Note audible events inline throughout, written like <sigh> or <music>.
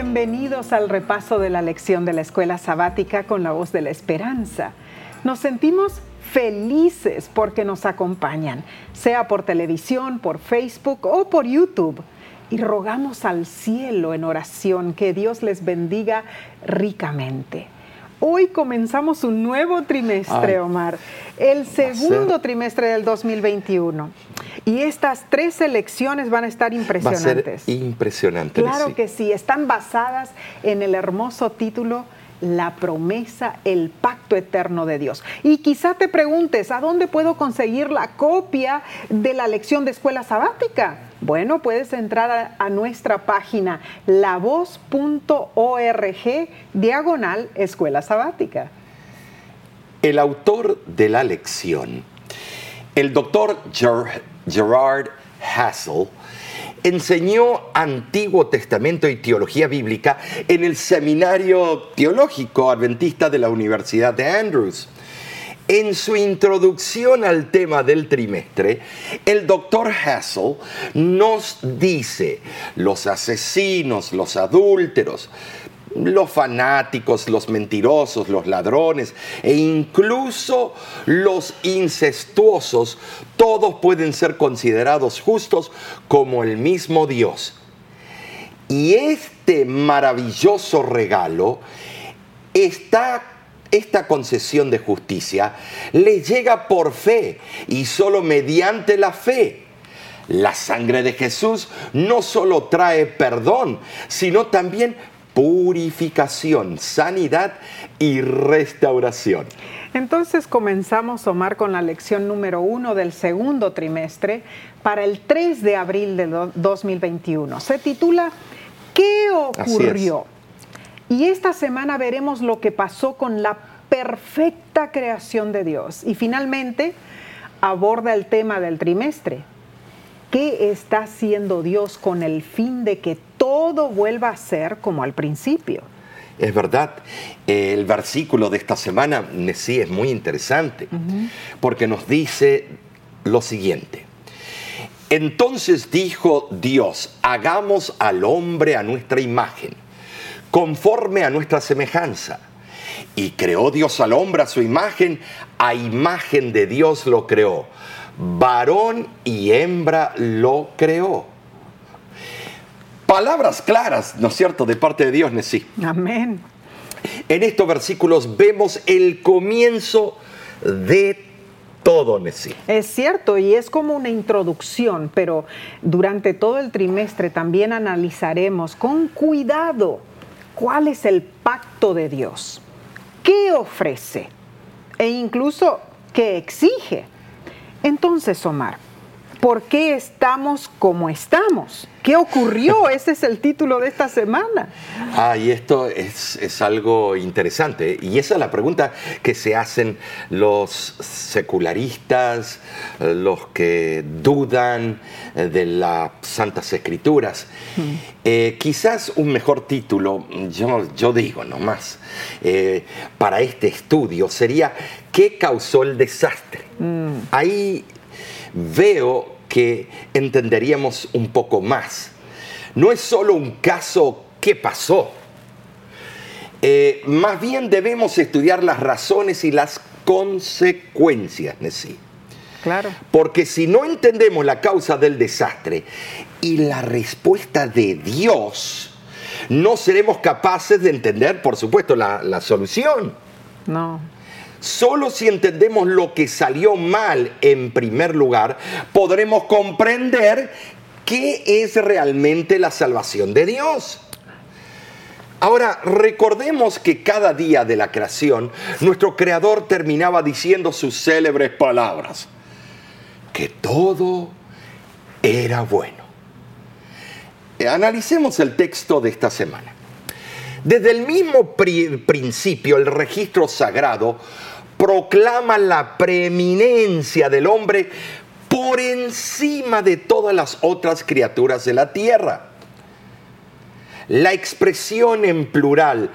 Bienvenidos al repaso de la lección de la escuela sabática con la voz de la esperanza. Nos sentimos felices porque nos acompañan, sea por televisión, por Facebook o por YouTube. Y rogamos al cielo en oración que Dios les bendiga ricamente. Hoy comenzamos un nuevo trimestre, Omar, el segundo trimestre del 2021. Y estas tres elecciones van a estar impresionantes. Va impresionante. Claro que sí, están basadas en el hermoso título la promesa, el pacto eterno de Dios. Y quizá te preguntes, ¿a dónde puedo conseguir la copia de la lección de escuela sabática? Bueno, puedes entrar a, nuestra página lavoz.org diagonal escuela sabática. El autor de la lección, el doctor Gerard Hassel, enseñó Antiguo Testamento y Teología Bíblica en el Seminario Teológico Adventista de la Universidad de Andrews. En su introducción al tema del trimestre, el doctor Hassel nos dice, los asesinos, los adúlteros, los fanáticos, los mentirosos, los ladrones e incluso los incestuosos, todos pueden ser considerados justos como el mismo Dios. Y este maravilloso regalo está esta concesión de justicia le llega por fe y solo mediante la fe. La sangre de Jesús no solo trae perdón, sino también purificación, sanidad y restauración. Entonces comenzamos, Omar, con la lección número uno del segundo trimestre para el 3 de abril de 2021. Se titula ¿Qué ocurrió? Y esta semana veremos lo que pasó con la perfecta creación de Dios. Y finalmente aborda el tema del trimestre. ¿Qué está haciendo Dios con el fin de que todo vuelva a ser como al principio? Es verdad, el versículo de esta semana sí es muy interesante, porque nos dice lo siguiente. Entonces dijo Dios, hagamos al hombre a nuestra imagen conforme a nuestra semejanza. Y creó Dios al hombre a su imagen, a imagen de Dios lo creó. Varón y hembra lo creó. Palabras claras, ¿no es cierto?, de parte de Dios, Nesí. Amén. En estos versículos vemos el comienzo de todo, Nesí. Es cierto, y es como una introducción, pero durante todo el trimestre también analizaremos con cuidado cuál es el pacto de Dios, qué ofrece e incluso qué exige. Entonces, Omar, ¿por qué estamos como estamos? ¿Qué ocurrió? <laughs> Ese es el título de esta semana. Ah, y esto es, algo interesante. Y esa es la pregunta que se hacen los secularistas, los que dudan de las Santas Escrituras. Hmm. Eh, quizás un mejor título, yo, yo digo nomás, eh, para este estudio sería ¿Qué causó el desastre? Hmm. Ahí veo que entenderíamos un poco más. No es solo un caso ¿qué pasó? Eh, más bien debemos estudiar las razones y las consecuencias, sí. Claro. Porque si no entendemos la causa del desastre y la respuesta de Dios, no seremos capaces de entender, por supuesto, la, la solución. No. Solo si entendemos lo que salió mal en primer lugar, podremos comprender qué es realmente la salvación de Dios. Ahora, recordemos que cada día de la creación, nuestro Creador terminaba diciendo sus célebres palabras, que todo era bueno. Analicemos el texto de esta semana. Desde el mismo principio, el registro sagrado proclama la preeminencia del hombre por encima de todas las otras criaturas de la tierra. La expresión en plural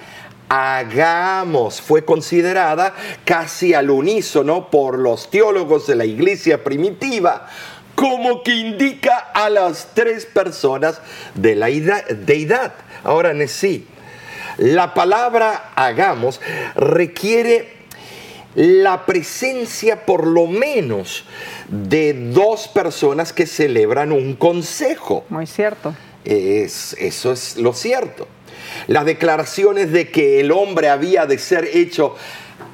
hagamos fue considerada casi al unísono por los teólogos de la iglesia primitiva como que indica a las tres personas de la deidad, Ahora, sí, la palabra hagamos requiere la presencia por lo menos de dos personas que celebran un consejo. Muy cierto. Es, eso es lo cierto. Las declaraciones de que el hombre había de ser hecho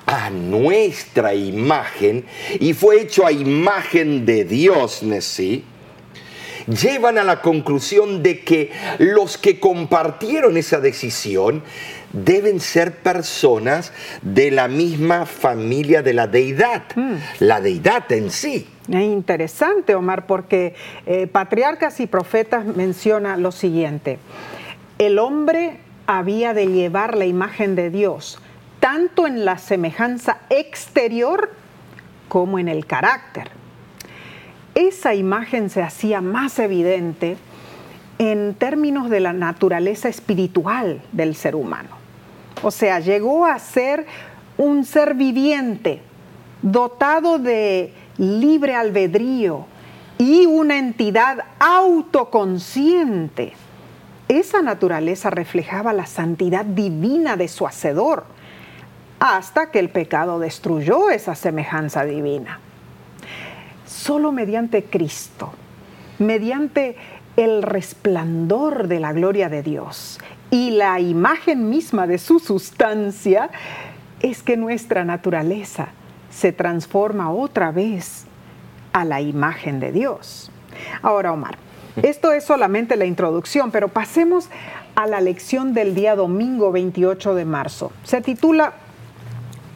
a nuestra imagen y fue hecho a imagen de Dios, ¿sí? llevan a la conclusión de que los que compartieron esa decisión deben ser personas de la misma familia de la deidad, hmm. la deidad en sí. Es interesante, Omar, porque eh, Patriarcas y Profetas menciona lo siguiente. El hombre había de llevar la imagen de Dios, tanto en la semejanza exterior como en el carácter. Esa imagen se hacía más evidente en términos de la naturaleza espiritual del ser humano. O sea, llegó a ser un ser viviente, dotado de libre albedrío y una entidad autoconsciente. Esa naturaleza reflejaba la santidad divina de su hacedor, hasta que el pecado destruyó esa semejanza divina. Solo mediante Cristo, mediante el resplandor de la gloria de Dios y la imagen misma de su sustancia, es que nuestra naturaleza se transforma otra vez a la imagen de Dios. Ahora, Omar, esto es solamente la introducción, pero pasemos a la lección del día domingo 28 de marzo. Se titula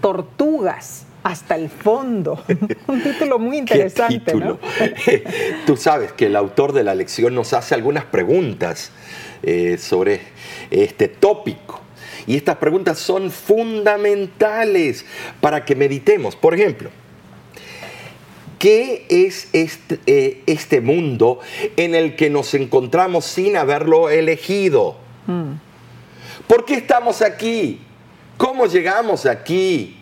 Tortugas hasta el fondo. <laughs> Un título muy <laughs> interesante. ¿no? <laughs> Tú sabes que el autor de la lección nos hace algunas preguntas eh, sobre este tópico. Y estas preguntas son fundamentales para que meditemos. Por ejemplo, ¿qué es este, eh, este mundo en el que nos encontramos sin haberlo elegido? Mm. ¿Por qué estamos aquí? ¿Cómo llegamos aquí?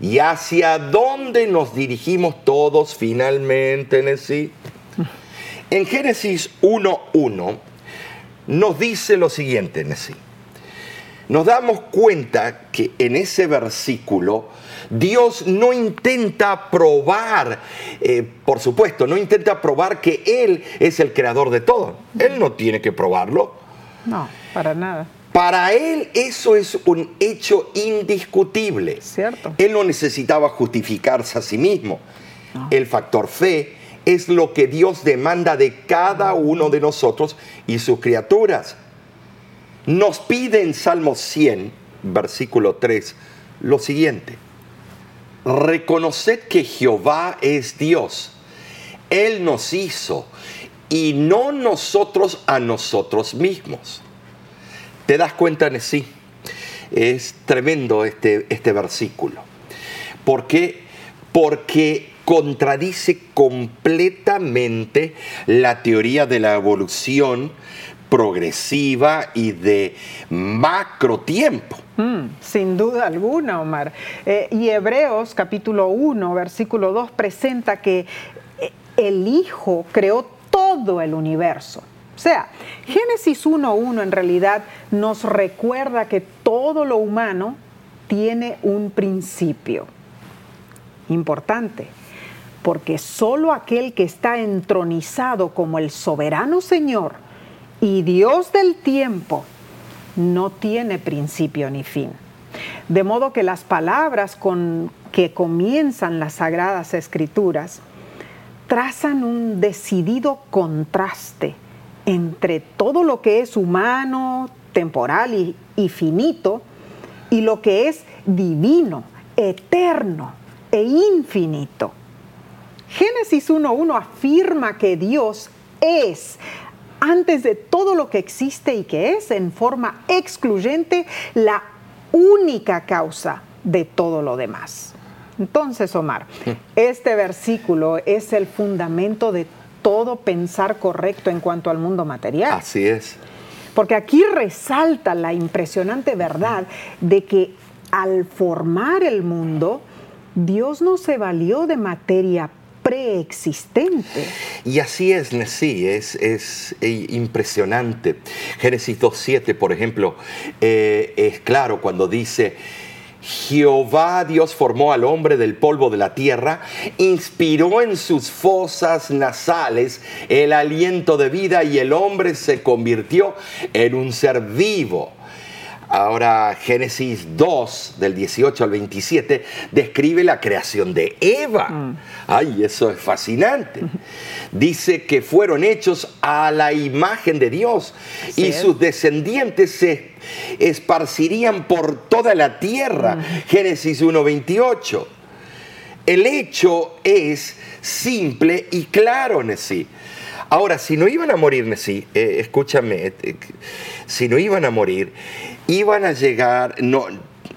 ¿Y hacia dónde nos dirigimos todos finalmente, Nessie? <laughs> En Génesis 1.1 nos dice lo siguiente, Nessie. Nos damos cuenta que en ese versículo Dios no intenta probar, eh, por supuesto, no intenta probar que Él es el creador de todo. Él no tiene que probarlo. No, para nada. Para él eso es un hecho indiscutible. Cierto. Él no necesitaba justificarse a sí mismo. El factor fe es lo que Dios demanda de cada uno de nosotros y sus criaturas. Nos pide en Salmo 100, versículo 3, lo siguiente. Reconoced que Jehová es Dios. Él nos hizo y no nosotros a nosotros mismos. ¿Te das cuenta, sí? Es tremendo este, este versículo. ¿Por qué? Porque contradice completamente la teoría de la evolución progresiva y de macro tiempo. Mm, sin duda alguna, Omar. Eh, y Hebreos capítulo 1, versículo 2 presenta que eh, el Hijo creó todo el universo. O sea, Génesis 1.1 en realidad nos recuerda que todo lo humano tiene un principio. Importante, porque solo aquel que está entronizado como el soberano Señor y Dios del tiempo no tiene principio ni fin. De modo que las palabras con que comienzan las sagradas escrituras trazan un decidido contraste entre todo lo que es humano, temporal y, finito, y lo que es divino, eterno e infinito. Génesis 1.1 afirma que Dios es, antes de todo lo que existe y que es, en forma excluyente, la única causa de todo lo demás. Entonces, Omar, este versículo es el fundamento de todo pensar correcto en cuanto al mundo material. Así es. Porque aquí resalta la impresionante verdad de que al formar el mundo, Dios no se valió de materia preexistente. Y así es, sí, es, es eh, impresionante. Génesis 2.7, por ejemplo, eh, es claro cuando dice, Jehová Dios formó al hombre del polvo de la tierra, inspiró en sus fosas nasales el aliento de vida y el hombre se convirtió en un ser vivo. Ahora Génesis 2, del 18 al 27, describe la creación de Eva. Mm. Ay, eso es fascinante. Dice que fueron hechos a la imagen de Dios y sus descendientes se esparcirían por toda la tierra. Mm. Génesis 1, 28. El hecho es simple y claro, Nesí. Ahora, si no iban a morir, Nesí, eh, escúchame, eh, si no iban a morir, iban a llegar, no,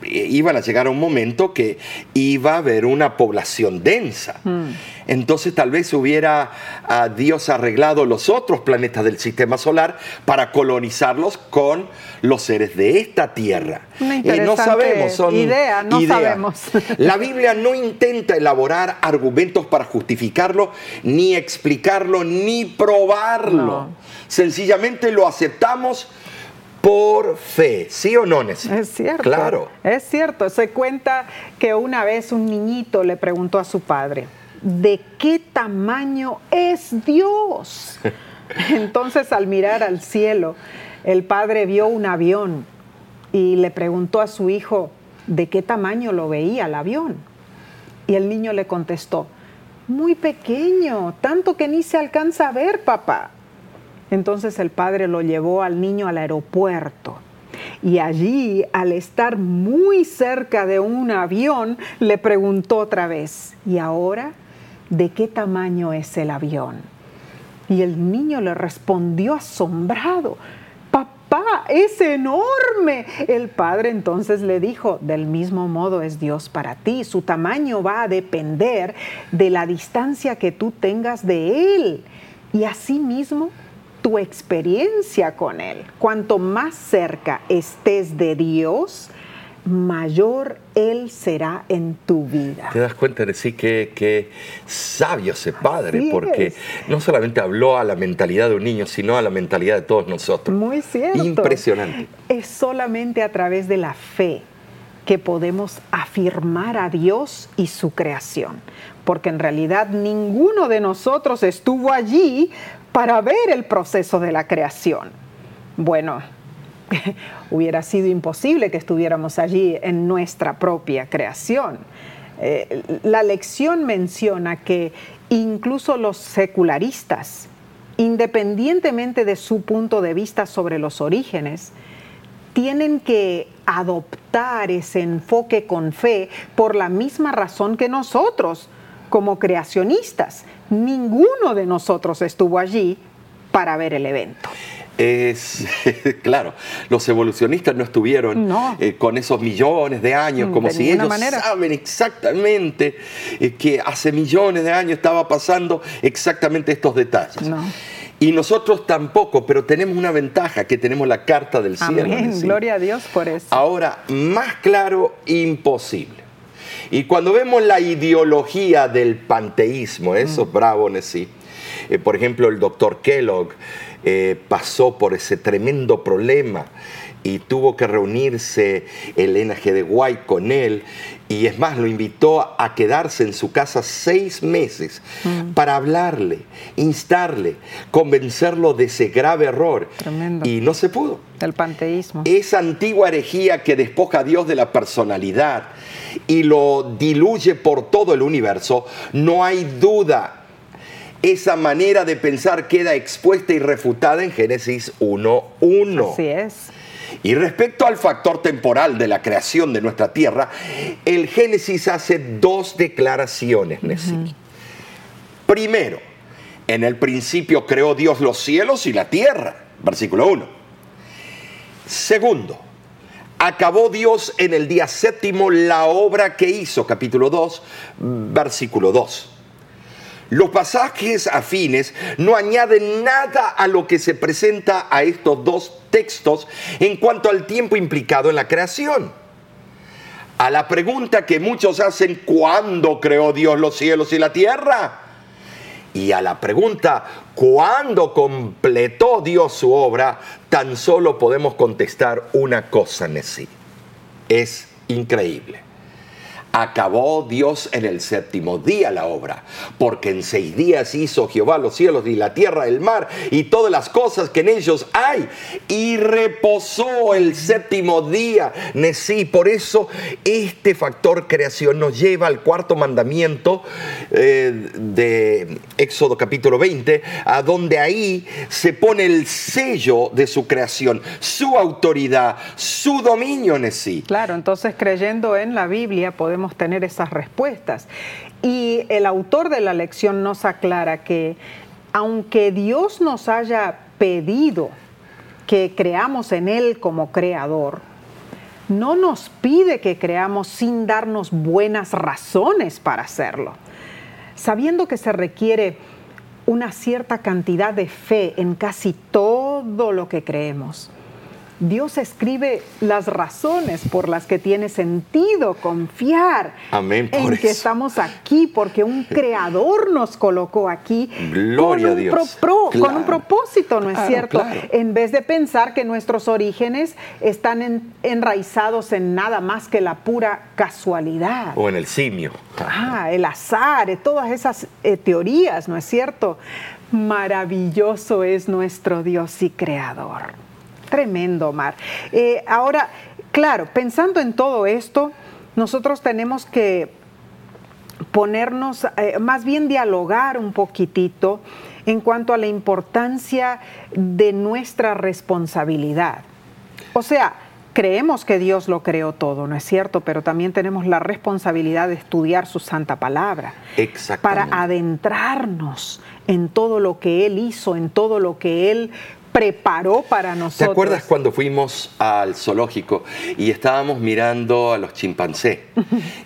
iban a llegar a un momento que iba a haber una población densa. Hmm. Entonces tal vez hubiera a Dios arreglado los otros planetas del sistema solar para colonizarlos con los seres de esta tierra. y no sabemos, son idea, no sabemos. <laughs> La Biblia no intenta elaborar argumentos para justificarlo, ni explicarlo, ni probarlo. Sencillamente lo aceptamos por fe, ¿sí o no, Es cierto. Claro. Es cierto. Se cuenta que una vez un niñito le preguntó a su padre, ¿de qué tamaño es Dios? <laughs> Entonces al mirar al cielo, el padre vio un avión y le preguntó a su hijo, ¿de qué tamaño lo veía el avión? Y el niño le contestó, muy pequeño, tanto que ni se alcanza a ver, papá. Entonces el padre lo llevó al niño al aeropuerto. Y allí, al estar muy cerca de un avión, le preguntó otra vez, ¿y ahora de qué tamaño es el avión? Y el niño le respondió asombrado, papá, es enorme. El padre entonces le dijo, del mismo modo es Dios para ti, su tamaño va a depender de la distancia que tú tengas de Él. Y asimismo, tu experiencia con Él. Cuanto más cerca estés de Dios, mayor Él será en tu vida. Te das cuenta de sí que, sabio ese padre, porque no solamente habló a la mentalidad de un niño, sino a la mentalidad de todos nosotros. Muy cierto. Impresionante. Es solamente a través de la fe que podemos afirmar a Dios y su creación, porque en realidad ninguno de nosotros estuvo allí para ver el proceso de la creación. Bueno, <laughs> hubiera sido imposible que estuviéramos allí en nuestra propia creación. Eh, la lección menciona que incluso los secularistas, independientemente de su punto de vista sobre los orígenes, tienen que adoptar ese enfoque con fe por la misma razón que nosotros, como creacionistas. Ninguno de nosotros estuvo allí para ver el evento. Es <laughs> claro, los evolucionistas no estuvieron eh, con esos millones de años, como si ellos saben exactamente eh, que hace millones de años estaba pasando exactamente estos detalles. Y nosotros tampoco, pero tenemos una ventaja, que tenemos la carta del cielo. Amén, gloria a Dios por eso. Ahora, más claro, imposible. Y cuando vemos la ideología del panteísmo, eso es bravo, sí. Eh, por ejemplo, el doctor Kellogg eh, pasó por ese tremendo problema y tuvo que reunirse Elena G. de White con él y es más, lo invitó a quedarse en su casa seis meses mm. para hablarle, instarle, convencerlo de ese grave error. Tremendo. Y no se pudo. El panteísmo. Esa antigua herejía que despoja a Dios de la personalidad y lo diluye por todo el universo, no hay duda. Esa manera de pensar queda expuesta y refutada en Génesis 1.1. Así es. Y respecto al factor temporal de la creación de nuestra tierra, el Génesis hace dos declaraciones, Primero, en el principio creó Dios los cielos y la tierra, versículo 1. Segundo, acabó Dios en el día séptimo la obra que hizo, capítulo 2, versículo 2. Los pasajes afines no añaden nada a lo que se presenta a estos dos textos en cuanto al tiempo implicado en la creación. A la pregunta que muchos hacen, ¿cuándo creó Dios los cielos y la tierra? Y a la pregunta, ¿cuándo completó Dios su obra? Tan solo podemos contestar una cosa, Nessie. Es increíble acabó Dios en el séptimo día la obra, porque en seis días hizo Jehová los cielos y la tierra, el mar y todas las cosas que en ellos hay, y reposó el séptimo día. Nesí, por eso este factor creación nos lleva al cuarto mandamiento eh, de Éxodo capítulo 20, a donde ahí se pone el sello de su creación, su autoridad, su dominio, Nesí. Claro, entonces creyendo en la Biblia podemos tener esas respuestas. Y el autor de la lección nos aclara que aunque Dios nos haya pedido que creamos en Él como creador, no nos pide que creamos sin darnos buenas razones para hacerlo. Sabiendo que se requiere una cierta cantidad de fe en casi todo lo que creemos. Dios escribe las razones por las que tiene sentido confiar en que estamos aquí, porque un <laughs> creador nos colocó aquí Gloria con, un Dios. con un propósito, ¿no es cierto? En vez de pensar que nuestros orígenes están enraizados en nada más que la pura casualidad. O en el simio. Ah, el azar, eh, todas esas eh, teorías, ¿no es cierto? Maravilloso es nuestro Dios y creador. Tremendo, Mar. Eh, ahora, claro, pensando en todo esto, nosotros tenemos que ponernos, eh, más bien dialogar un poquitito en cuanto a la importancia de nuestra responsabilidad. O sea, creemos que Dios lo creó todo, ¿no es cierto? Pero también tenemos la responsabilidad de estudiar su santa palabra. Para adentrarnos en todo lo que Él hizo, en todo lo que Él preparó para nosotros. ¿Te acuerdas cuando fuimos al zoológico y estábamos mirando a los chimpancés?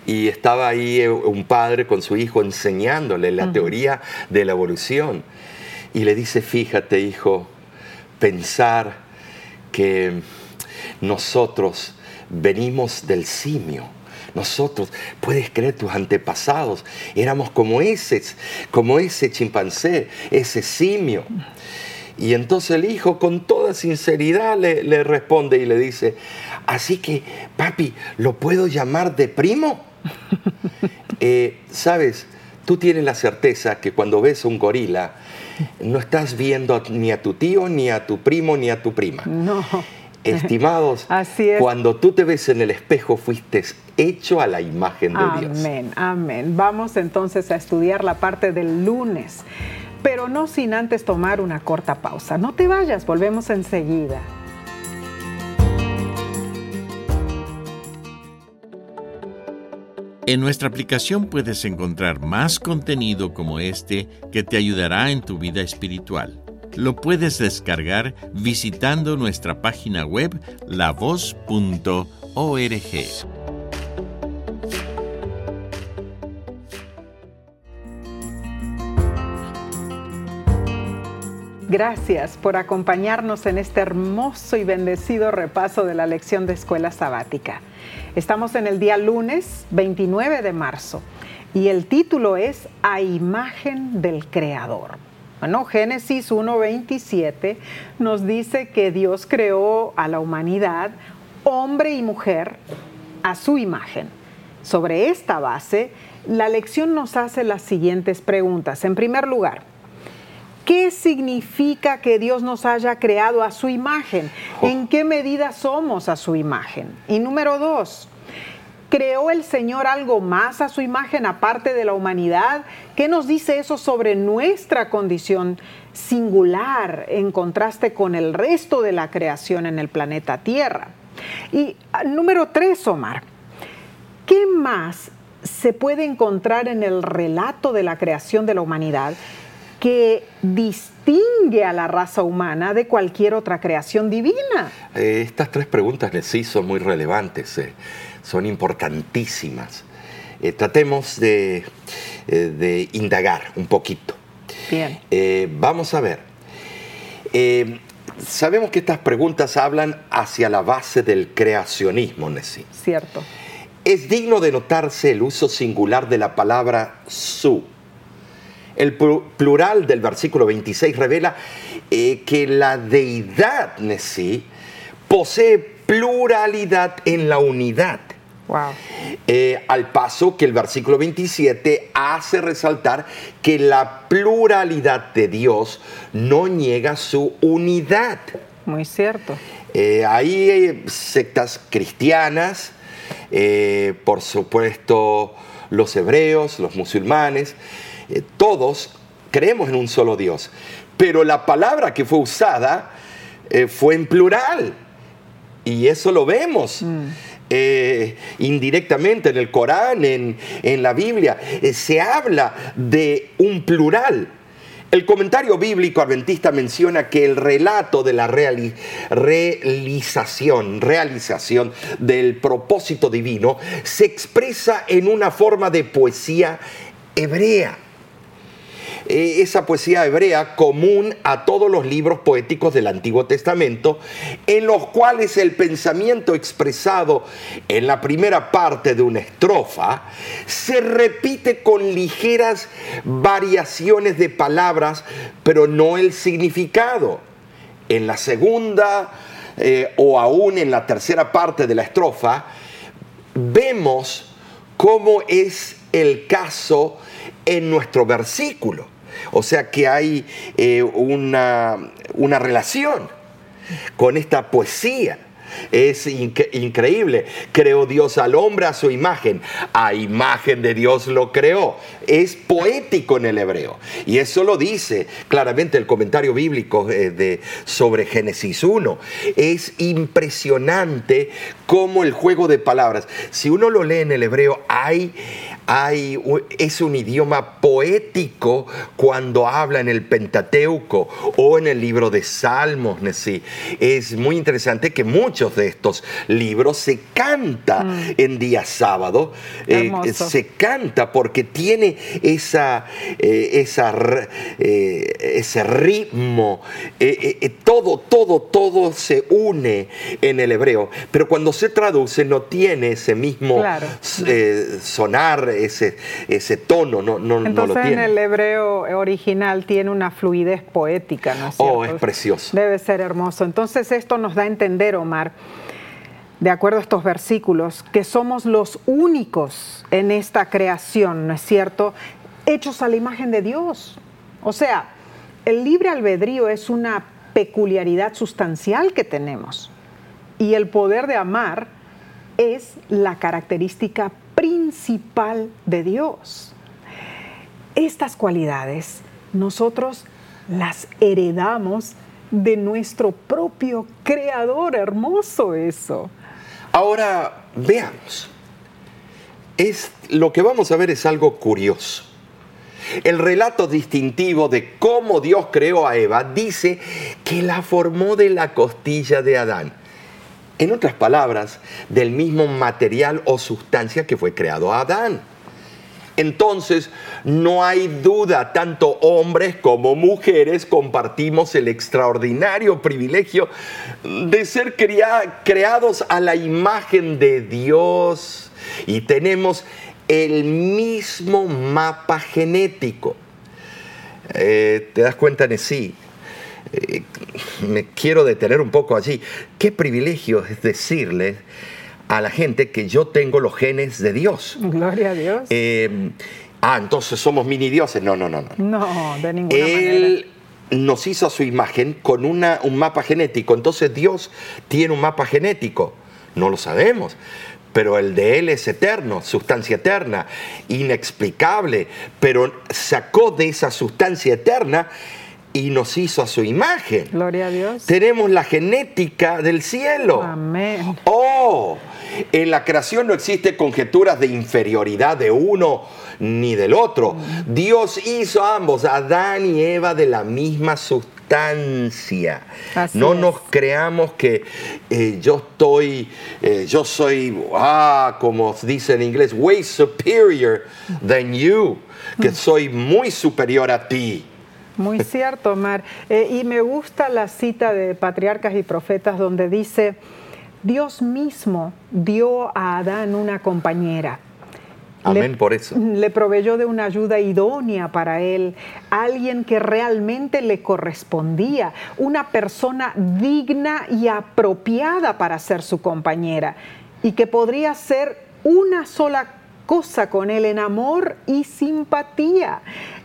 y estaba ahí eh, un padre con su hijo enseñándole la teoría de la evolución. Y le dice, fíjate hijo, pensar que nosotros venimos del simio. Nosotros, puedes creer, tus antepasados éramos como ese, como ese chimpancé, ese simio. Y entonces el hijo con toda sinceridad le, responde y le dice, así que papi, ¿lo puedo llamar de primo? <laughs> Eh, Sabes, tú tienes la certeza que cuando ves un gorila, no estás viendo ni a tu tío, ni a tu primo, ni a tu prima. No. Estimados, <laughs> Así es. cuando tú te ves en el espejo, fuiste hecho a la imagen de Dios. Amén, amén. Vamos entonces a estudiar la parte del lunes pero no sin antes tomar una corta pausa. No te vayas, volvemos enseguida. En nuestra aplicación puedes encontrar más contenido como este que te ayudará en tu vida espiritual. Lo puedes descargar visitando nuestra página web lavoz.org. Gracias por acompañarnos en este hermoso y bendecido repaso de la lección de escuela sabática. Estamos en el día lunes 29 de marzo y el título es A imagen del Creador. Bueno, Génesis 1.27 nos dice que Dios creó a la humanidad, hombre y mujer, a su imagen. Sobre esta base, la lección nos hace las siguientes preguntas. En primer lugar, ¿Qué significa que Dios nos haya creado a su imagen? ¿En qué medida somos a su imagen? Y número dos, ¿creó el Señor algo más a su imagen aparte de la humanidad? ¿Qué nos dice eso sobre nuestra condición singular en contraste con el resto de la creación en el planeta Tierra? Y ah, número tres, Omar, ¿qué más se puede encontrar en el relato de la creación de la humanidad que distingue a la raza humana de cualquier otra creación divina? Eh, estas tres preguntas sí son muy relevantes, eh, son importantísimas. Eh, tratemos de, de, indagar un poquito. Bien. vamos a ver. sabemos que estas preguntas hablan hacia la base del creacionismo, Nessie. Cierto. Es digno de notarse el uso singular de la palabra su El plural del versículo 26 revela eh, que la deidad sí posee pluralidad en la unidad. Wow. Eh, al paso que el versículo 27 hace resaltar que la pluralidad de Dios no niega su unidad. Muy cierto. Eh, hay sectas cristianas, por supuesto los hebreos, los musulmanes, eh, todos creemos en un solo Dios. Pero la palabra que fue usada eh, fue en plural. Y eso lo vemos. Mm. Eh, indirectamente en el Corán, en, en la Biblia, se habla de un plural. El comentario bíblico adventista menciona que el relato de la realización, realización del propósito divino se expresa en una forma de poesía hebrea. Eh, esa poesía hebrea común a todos los libros poéticos del Antiguo Testamento, en los cuales el pensamiento expresado en la primera parte de una estrofa se repite con ligeras variaciones de palabras, pero no el significado. En la segunda eh, o aún en la tercera parte de la estrofa, vemos cómo es el caso en nuestro versículo. O sea que hay eh, una, una relación con esta poesía. Es increíble. Creó Dios al hombre a su imagen. A imagen de Dios lo creó. Es poético en el hebreo. Y eso lo dice claramente el comentario bíblico eh, de, sobre Génesis 1. Es impresionante cómo el juego de palabras, si uno lo lee en el hebreo, hay, hay, es un idioma poético cuando habla en el Pentateuco o en el libro de Salmos. Es muy interesante que muchos de estos libros se canta mm. en día sábado. Eh, se canta porque tiene esa, eh, esa eh, ese ritmo. todo, todo, todo se une en el hebreo. Pero cuando se traduce no tiene ese mismo sonar ese, ese tono, no, no, Entonces, lo tiene. en el hebreo original tiene una fluidez poética, ¿no es cierto? Oh, es precioso. Debe ser hermoso. Entonces, esto nos da a entender, Omar, de acuerdo a estos versículos, que somos los únicos en esta creación, ¿no es cierto? Hechos a la imagen de Dios. O sea, el libre albedrío es una peculiaridad sustancial que tenemos. Y el poder de amar es la característica principal de Dios. Estas cualidades nosotros las heredamos de nuestro propio creador. Hermoso eso. Ahora veamos. Es, lo que vamos a ver es algo curioso. El relato distintivo de cómo Dios creó a Eva dice que la formó de la costilla de Adán. En otras palabras, del mismo material o sustancia que fue creado Adán. Entonces, no hay duda, tanto hombres como mujeres compartimos el extraordinario privilegio de ser creados a la imagen de Dios y tenemos el mismo mapa genético. Eh, ¿Te das cuenta, Nesí? Eh, me quiero detener un poco allí. Qué privilegio es decirle a la gente que yo tengo los genes de Dios. Gloria a Dios. Eh, ah, entonces somos mini dioses. No, no, no. No, no de ninguna Él nos hizo a su imagen con una, un mapa genético. Entonces Dios tiene un mapa genético. No lo sabemos. Pero el de Él es eterno, sustancia eterna, inexplicable. Pero sacó de esa sustancia eterna y nos hizo a su imagen. Gloria a Dios. Tenemos la genética del cielo. Amén. Oh, en la creación no existe conjeturas de inferioridad de uno ni del otro. Mm. Dios hizo a ambos, Adán y Eva, de la misma sustancia. no nos creamos que eh, yo estoy, eh, yo soy, ah, como dice en inglés, way superior than you, que mm. soy muy superior a ti. Muy cierto, Omar. Eh, y me gusta la cita de Patriarcas y Profetas donde dice, Dios mismo dio a Adán una compañera Amén por eso. Le proveyó de una ayuda idónea para él, alguien que realmente le correspondía, una persona digna y apropiada para ser su compañera y que podría ser una sola cosa con él en amor y simpatía.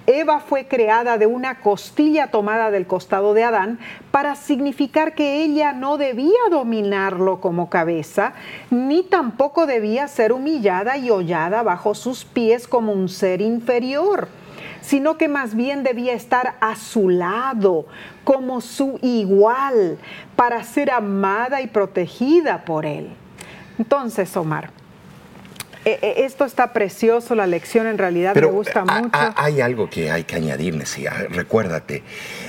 Eva fue creada de una costilla tomada del costado de Adán para significar que ella no debía dominarlo como cabeza, ni tampoco debía ser humillada y hollada bajo sus pies como un ser inferior sino que más bien debía estar a su lado, como su igual, para ser amada y protegida por él. Entonces, Omar, eh, eh, esto está precioso, la lección en realidad me gusta mucho. Hay algo que hay que añadir, Mesía. Recuérdate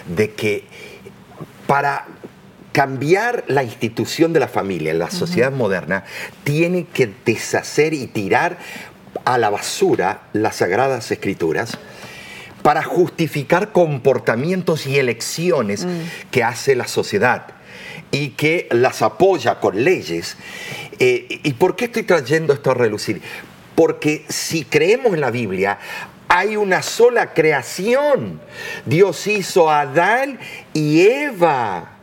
de que para cambiar la institución de la familia en la sociedad moderna, tiene que deshacer y tirar a la basura las sagradas escrituras para justificar comportamientos y elecciones mm. que hace la sociedad y que las apoya con leyes. Eh, ¿Y por qué estoy trayendo esto a relucir? Porque si creemos en la Biblia, hay una sola creación. Dios hizo a Adán y Eva.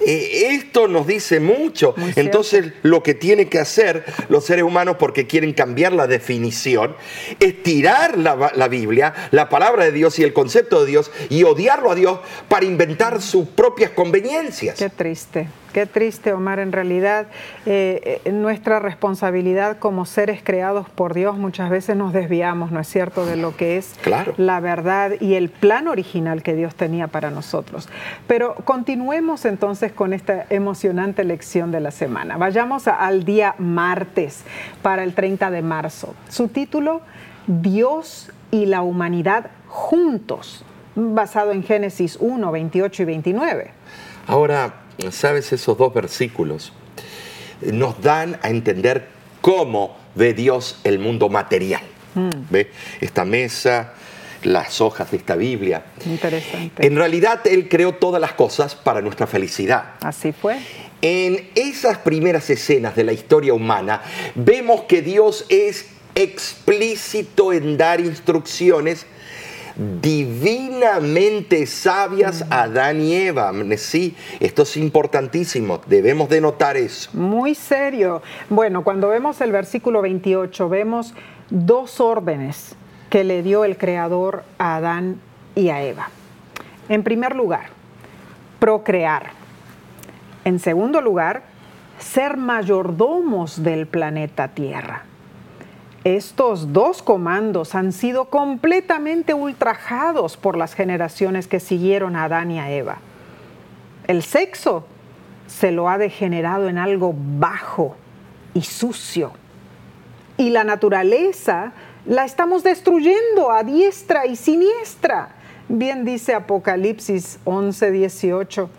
Eh, esto nos dice mucho. Entonces, lo que tienen que hacer los seres humanos, porque quieren cambiar la definición, es tirar la, la, Biblia, la palabra de Dios y el concepto de Dios y odiarlo a Dios para inventar sus propias conveniencias. Qué triste. Qué triste, Omar. En realidad, eh, eh, nuestra responsabilidad como seres creados por Dios muchas veces nos desviamos, ¿no es cierto?, de lo que es la verdad y el plan original que Dios tenía para nosotros. Pero continuemos entonces con esta emocionante lección de la semana. Vayamos al día martes para el 30 de marzo. Su título, Dios y la humanidad juntos, basado en Génesis 1, 28 y 29. Ahora, sabes, esos dos versículos nos dan a entender cómo ve Dios el mundo material. Mm. ¿Ve? Esta mesa, las hojas de esta Biblia. Interesante. En realidad Él creó todas las cosas para nuestra felicidad. Así fue. En esas primeras escenas de la historia humana vemos que Dios es explícito en dar instrucciones divinamente sabias Adán y Eva. Sí, esto es importantísimo, debemos de notar eso. Muy serio. Bueno, cuando vemos el versículo 28, vemos dos órdenes que le dio el Creador a Adán y a Eva. En primer lugar, procrear. En segundo lugar, ser mayordomos del planeta Tierra. Estos dos comandos han sido completamente ultrajados por las generaciones que siguieron a Adán y a Eva. El sexo se lo ha degenerado en algo bajo y sucio. Y la naturaleza la estamos destruyendo a diestra y siniestra. Bien dice Apocalipsis 11, 18,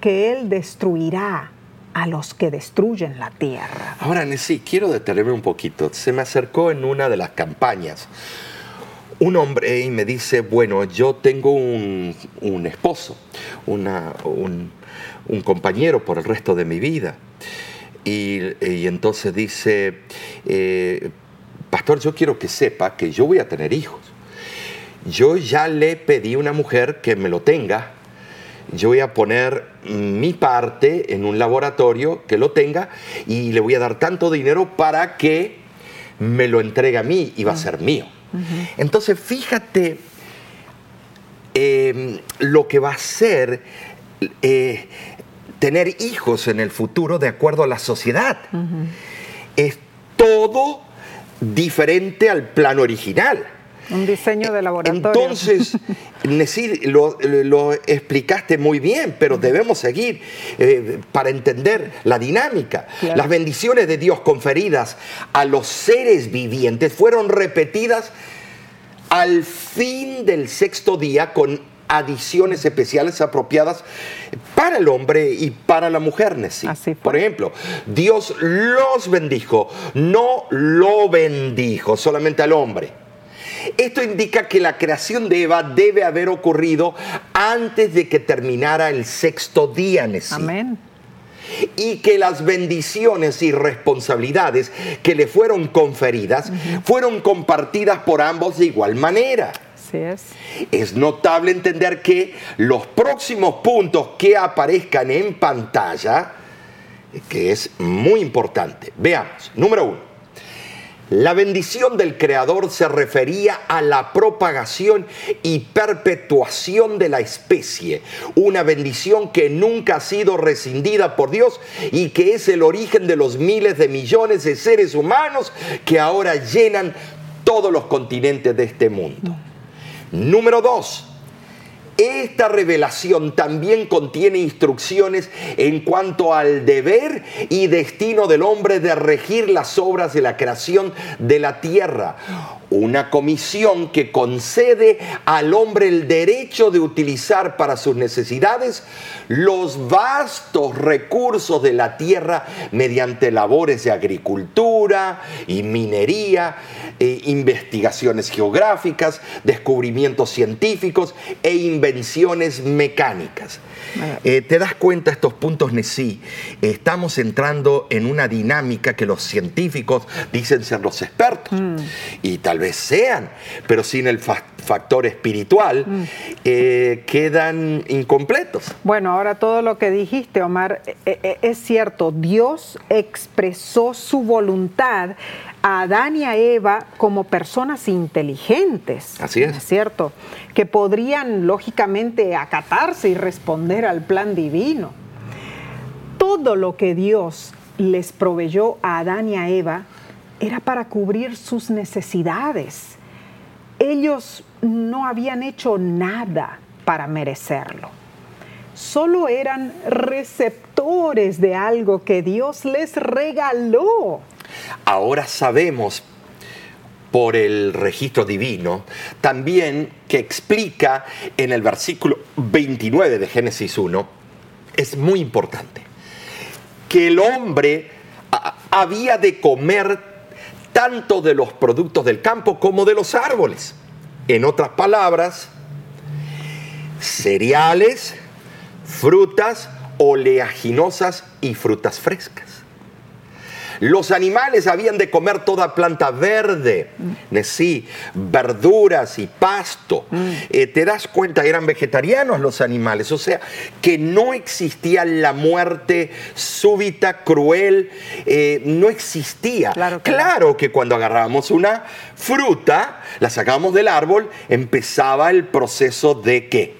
que Él destruirá a los que destruyen la tierra. Ahora, sí, quiero detenerme un poquito. Se me acercó en una de las campañas un hombre y me dice, bueno, yo tengo un, esposo, una, un, compañero por el resto de mi vida. Y, entonces dice, eh, pastor, yo quiero que sepa que yo voy a tener hijos. Yo ya le pedí a una mujer que me lo tenga yo voy a poner mi parte en un laboratorio que lo tenga y le voy a dar tanto dinero para que me lo entregue a mí y va a ser mío. Entonces, fíjate em, lo que va a ser eh, tener hijos en el futuro de acuerdo a la sociedad. Es todo diferente al plan original. Un diseño de laboratorio. Entonces, lo, lo, explicaste muy bien, pero debemos seguir eh, para entender la dinámica. Las bendiciones de Dios conferidas a los seres vivientes fueron repetidas al fin del sexto día con adiciones especiales apropiadas para el hombre y para la mujer. Por ejemplo, Dios los bendijo, no lo bendijo solamente al hombre. Esto indica que la creación de Eva debe haber ocurrido antes de que terminara el sexto día, Amén. y que las bendiciones y responsabilidades que le fueron conferidas fueron compartidas por ambos de igual manera. es. Es notable entender que los próximos puntos que aparezcan en pantalla, que es muy importante. Veamos, número uno. La bendición del Creador se refería a la propagación y perpetuación de la especie, una bendición que nunca ha sido rescindida por Dios y que es el origen de los miles de millones de seres humanos que ahora llenan todos los continentes de este mundo. Número dos, esta revelación también contiene instrucciones en cuanto al deber y destino del hombre de regir las obras de la creación de la tierra. Una comisión que concede al hombre el derecho de utilizar para sus necesidades los vastos recursos de la tierra mediante labores de agricultura y minería, eh, investigaciones geográficas, descubrimientos científicos e mecánicas. Eh, ¿Te das cuenta estos puntos, Nesí? estamos entrando en una dinámica que los científicos dicen ser los expertos. Mm. Y tal vez sean, pero sin el factor espiritual mm. eh, quedan incompletos. Bueno, ahora todo lo que dijiste, Omar, eh, es cierto. Dios expresó su voluntad a Adán y a Eva como personas inteligentes. Así es. ¿Es cierto? Que podrían lógicamente acatarse y responder al plan divino. Todo lo que Dios les proveyó a Adán y a Eva era para cubrir sus necesidades. Ellos no habían hecho nada para merecerlo. Solo eran receptores de algo que Dios les regaló. Ahora sabemos por el registro divino, también que explica en el versículo 29 de Génesis 1, es muy importante, que el hombre había de comer tanto de los productos del campo como de los árboles. En otras palabras, cereales, frutas oleaginosas y frutas frescas. Los animales habían de comer toda planta verde, sí, verduras y pasto. Mm. Eh, te das cuenta, eran vegetarianos los animales, o sea, que no existía la muerte súbita, cruel, eh, no existía. Claro que, cuando agarrábamos una fruta, la sacábamos del árbol, empezaba el proceso de qué?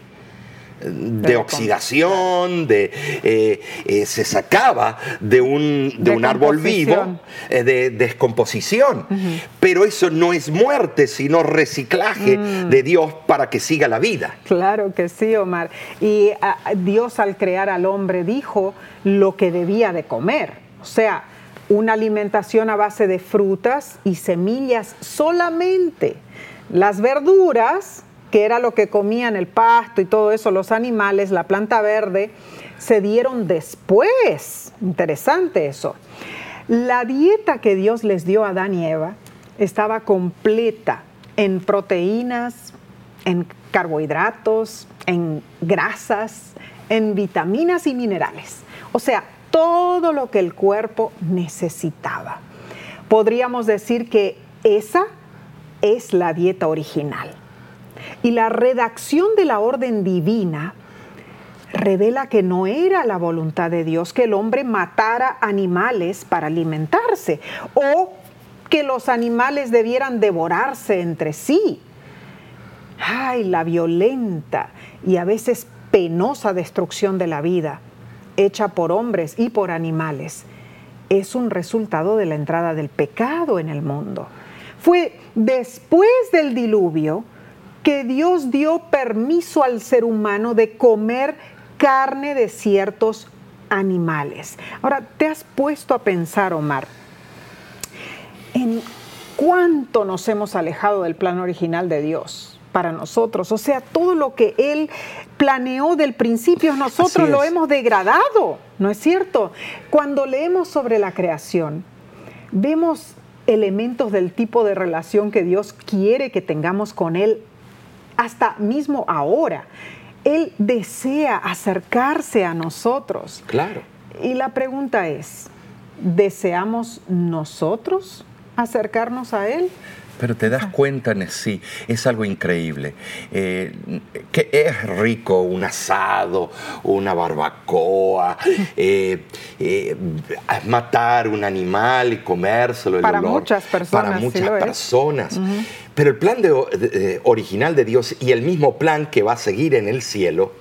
De oxidación, de, eh, eh, se sacaba de un, de un árbol vivo, eh, de descomposición. Pero eso no es muerte, sino reciclaje mm. de Dios para que siga la vida. Claro que sí, Omar. Y ah, Dios al crear al hombre dijo lo que debía de comer. O sea, una alimentación a base de frutas y semillas solamente. Las verduras que era lo que comían el pasto y todo eso, los animales, la planta verde, se dieron después. Interesante eso. La dieta que Dios les dio a Adán y Eva estaba completa en proteínas, en carbohidratos, en grasas, en vitaminas y minerales. O sea, todo lo que el cuerpo necesitaba. Podríamos decir que esa es la dieta original. Y la redacción de la orden divina revela que no era la voluntad de Dios que el hombre matara animales para alimentarse o que los animales debieran devorarse entre sí. Ay, la violenta y a veces penosa destrucción de la vida, hecha por hombres y por animales, es un resultado de la entrada del pecado en el mundo. Fue después del diluvio que Dios dio permiso al ser humano de comer carne de ciertos animales. Ahora, ¿te has puesto a pensar, Omar, en cuánto nos hemos alejado del plan original de Dios? para nosotros. O sea, todo lo que Él planeó del principio, nosotros lo hemos degradado, ¿no es cierto? Cuando leemos sobre la creación, vemos elementos del tipo de relación que Dios quiere que tengamos con Él hasta mismo ahora. Él desea acercarse a nosotros. Claro. Y la pregunta es, ¿deseamos nosotros acercarnos a Él? Pero te das cuenta, sí, es algo increíble. Eh, que es rico un asado, una barbacoa, <gasps> eh, eh, matar un animal y comérselo. para muchas personas. Para muchas personas. Pero el plan original de Dios y el mismo plan que va a seguir en el cielo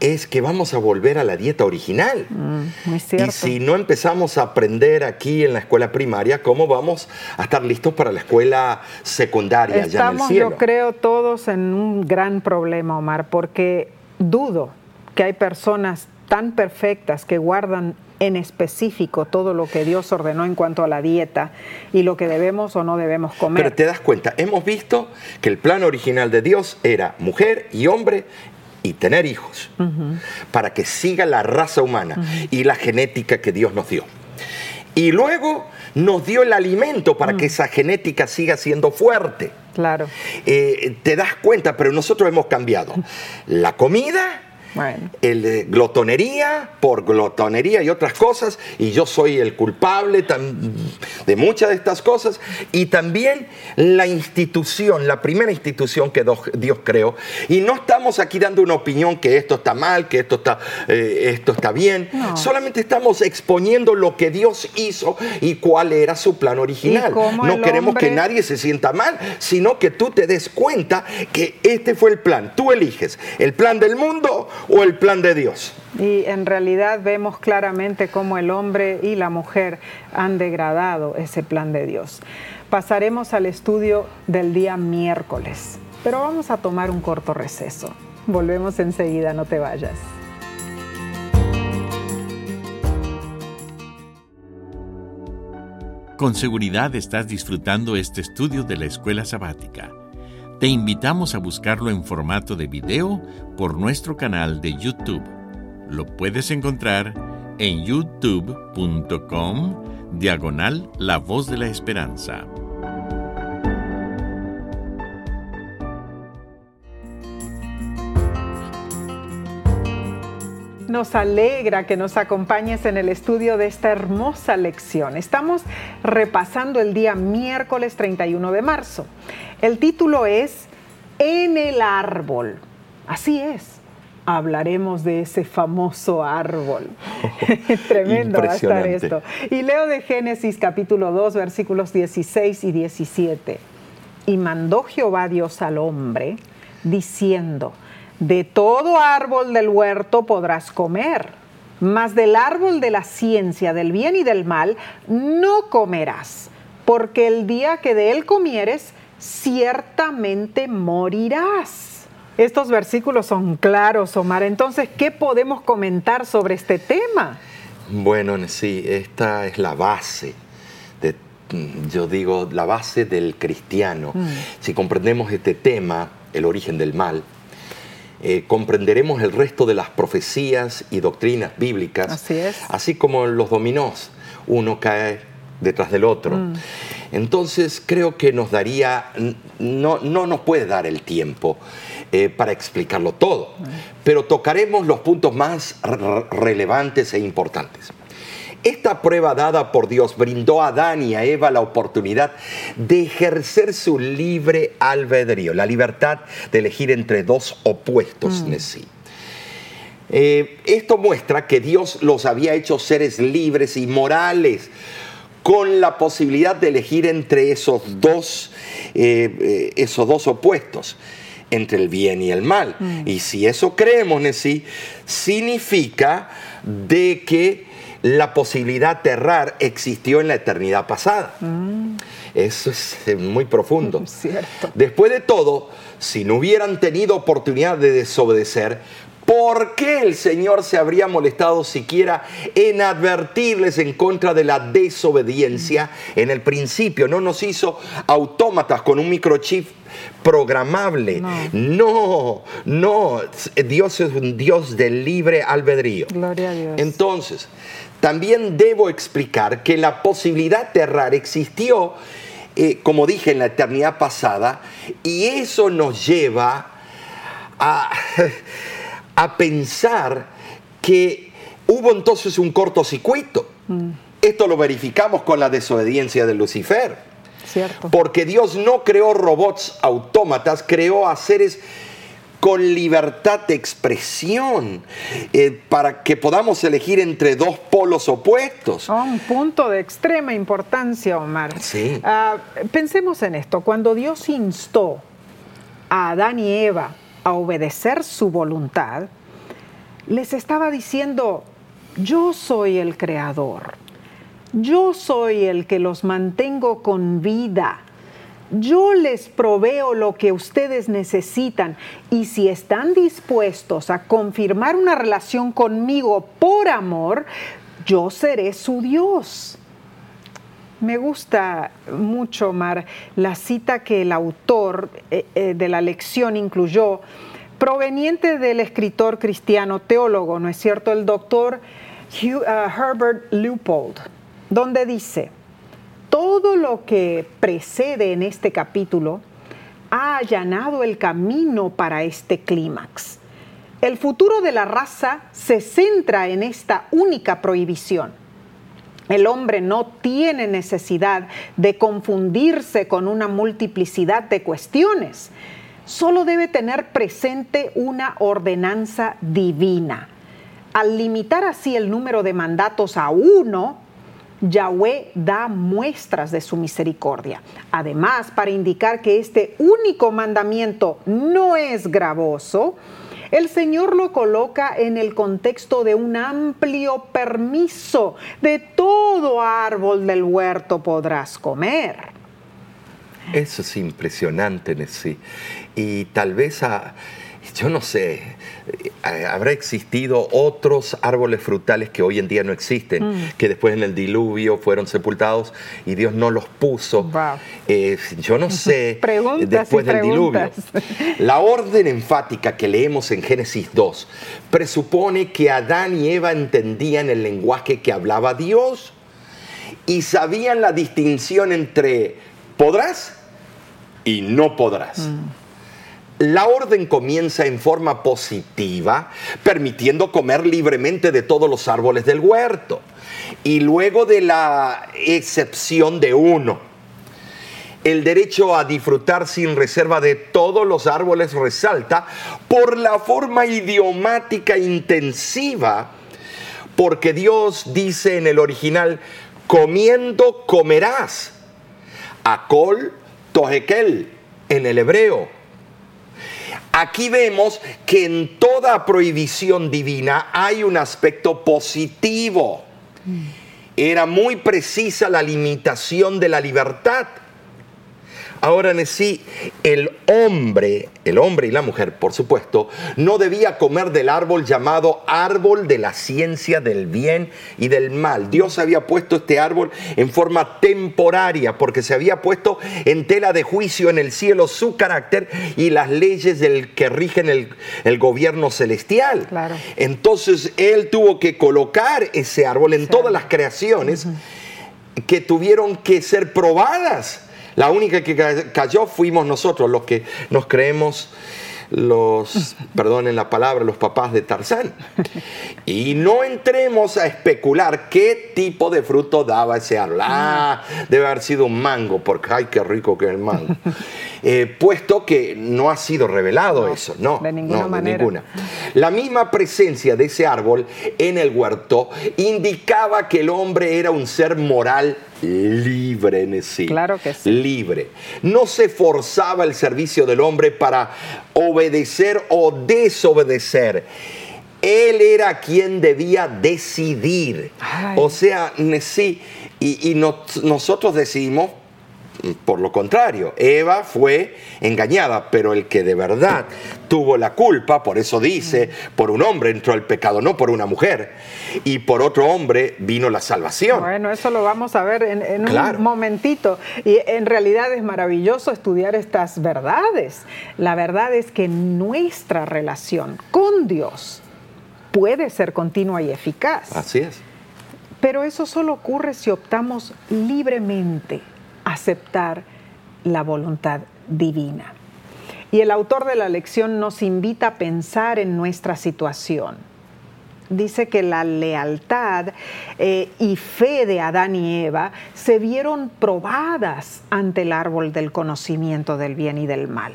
es que vamos a volver a la dieta original. Mm, y si no empezamos a aprender aquí en la escuela primaria, ¿cómo vamos a estar listos para la escuela secundaria Estamos, ya en el cielo? yo creo, todos en un gran problema, Omar, porque dudo que hay personas tan perfectas que guardan en específico todo lo que Dios ordenó en cuanto a la dieta y lo que debemos o no debemos comer. Pero te das cuenta, hemos visto que el plan original de Dios era mujer y hombre y tener hijos para que siga la raza humana y la genética que Dios nos dio. Y luego nos dio el alimento para que esa genética siga siendo fuerte. Claro. Eh, te das cuenta, pero nosotros hemos cambiado la comida el glotonería por glotonería y otras cosas, y yo soy el culpable de muchas de estas cosas, y también la institución, la primera institución que Dios creó, y no estamos aquí dando una opinión que esto está mal, que esto está, eh, esto está bien, solamente estamos exponiendo lo que Dios hizo y cuál era su plan original. No queremos que nadie se sienta mal, sino que tú te des cuenta que este fue el plan, tú eliges el plan del mundo o el plan de Dios. Y en realidad vemos claramente cómo el hombre y la mujer han degradado ese plan de Dios. Pasaremos al estudio del día miércoles, pero vamos a tomar un corto receso. Volvemos enseguida, no te vayas. Con seguridad estás disfrutando este estudio de la escuela sabática. Te invitamos a buscarlo en formato de video por nuestro canal de YouTube. Lo puedes encontrar en youtube.com diagonal La Voz de la Esperanza. Nos alegra que nos acompañes en el estudio de esta hermosa lección. Estamos repasando el día miércoles 31 de marzo. El título es En el árbol. Así es. Hablaremos de ese famoso árbol. <laughs> <laughs> Tremendo va a estar esto. Y leo de Génesis capítulo 2 versículos 16 y 17. Y mandó Jehová Dios al hombre diciendo, de todo árbol del huerto podrás comer, mas del árbol de la ciencia del bien y del mal no comerás, porque el día que de él comieres, ciertamente morirás. Estos versículos son claros, Omar. Entonces, ¿qué podemos comentar sobre este tema? Bueno, sí, esta es la base de, yo digo, la base del cristiano. Mm. Si comprendemos este tema, el origen del mal, eh, comprenderemos el resto de las profecías y doctrinas bíblicas, así, es. así como los dominós, uno cae detrás del otro. Mm. Entonces creo que nos daría, no, no nos puede dar el tiempo eh, para explicarlo todo, mm. pero tocaremos los puntos más relevantes e importantes. Esta prueba dada por Dios brindó a Adán y a Eva la oportunidad de ejercer su libre albedrío, la libertad de elegir entre dos opuestos mm. eh, esto muestra que Dios los había hecho seres libres y morales, con la posibilidad de elegir entre esos dos, eh, eh, esos dos opuestos entre el bien y el mal. Mm. Y si eso creemos, Nessie, significa de que la posibilidad de errar existió en la eternidad pasada. Mm. Eso es eh, muy profundo. <laughs> Cierto. Después de todo, si no hubieran tenido oportunidad de desobedecer, ¿Por qué el Señor se habría molestado siquiera en advertirles en contra de la desobediencia? En el principio no nos hizo autómatas con un microchip programable. No. no, Dios es un Dios de libre albedrío. Gloria a Dios. Entonces, también debo explicar que la posibilidad de errar existió, eh, como dije, en la eternidad pasada, y eso nos lleva a, <laughs> a pensar que hubo entonces un cortocircuito. Esto lo verificamos con la desobediencia de Lucifer. Cierto. Porque Dios no creó robots autómatas, creó a seres con libertad de expresión, eh, para que podamos elegir entre dos polos opuestos. Oh, un punto de extrema importancia, Omar. Sí. Ah, pensemos en esto, cuando Dios instó a Adán y Eva a obedecer su voluntad, les estaba diciendo, yo soy el creador, yo soy el que los mantengo con vida. Yo les proveo lo que ustedes necesitan. Y si están dispuestos a confirmar una relación conmigo por amor, yo seré su Dios. Me gusta mucho, Mar, la cita que el autor eh, eh, de la lección incluyó, proveniente del escritor cristiano teólogo, ¿no es cierto? El doctor uh, Herbert Leupold, donde dice, todo lo que precede en este capítulo ha allanado el camino para este clímax. El futuro de la raza se centra en esta única prohibición. El hombre no tiene necesidad de confundirse con una multiplicidad de cuestiones. Solo debe tener presente una ordenanza divina. Al limitar así el número de mandatos a uno, Yahweh da muestras de su misericordia. Además, para indicar que este único mandamiento no es gravoso, el Señor lo coloca en el contexto de un amplio permiso. De todo árbol del huerto podrás comer. Eso es impresionante, sí. Y tal vez a yo no sé, eh, habrá existido otros árboles frutales que hoy en día no existen, mm. que después en el diluvio fueron sepultados y Dios no los puso. Eh, yo no sé, <laughs> después del diluvio. La orden enfática que leemos en Génesis 2 presupone que Adán y Eva entendían el lenguaje que hablaba Dios y sabían la distinción entre podrás y no podrás. Mm. La orden comienza en forma positiva, permitiendo comer libremente de todos los árboles del huerto, y luego de la excepción de uno. El derecho a disfrutar sin reserva de todos los árboles resalta por la forma idiomática intensiva, porque Dios dice en el original, comiendo comerás. Acol tojekel en el hebreo Aquí vemos que en toda prohibición divina hay un aspecto positivo. Era muy precisa la limitación de la libertad. Ahora en sí, el hombre, el hombre y la mujer, por supuesto, no debía comer del árbol llamado árbol de la ciencia del bien y del mal. Dios había puesto este árbol en forma temporaria porque se había puesto en tela de juicio en el cielo su carácter y las leyes del que rigen el, gobierno celestial. Entonces él tuvo que colocar ese árbol en todas las creaciones que tuvieron que ser probadas la única que cayó fuimos nosotros, los que nos creemos los, <laughs> perdonen la palabra, los papás de Tarzán. Y no entremos a especular qué tipo de fruto daba ese árbol. Ah, debe haber sido un mango, porque ay, qué rico que es el mango. <laughs> Eh, puesto que no ha sido revelado eso, no, de ninguna manera. ninguna. La misma presencia de ese árbol en el huerto indicaba que el hombre era un ser moral libre en sí. Claro que sí. Libre. No se forzaba el servicio del hombre para obedecer o desobedecer. Él era quien debía decidir. O sea, sí, y, y nosotros decidimos por lo contrario, Eva fue engañada, pero el que de verdad tuvo la culpa, por eso dice, por un hombre entró el pecado, no por una mujer, y por otro hombre vino la salvación. Bueno, eso lo vamos a ver en, un momentito. Y en realidad es maravilloso estudiar estas verdades. La verdad es que nuestra relación con Dios puede ser continua y eficaz. Así es. Pero eso solo ocurre si optamos libremente aceptar la voluntad divina. Y el autor de la lección nos invita a pensar en nuestra situación. dice que la lealtad eh, y fe de Adán y Eva se vieron probadas ante el árbol del conocimiento del bien y del mal.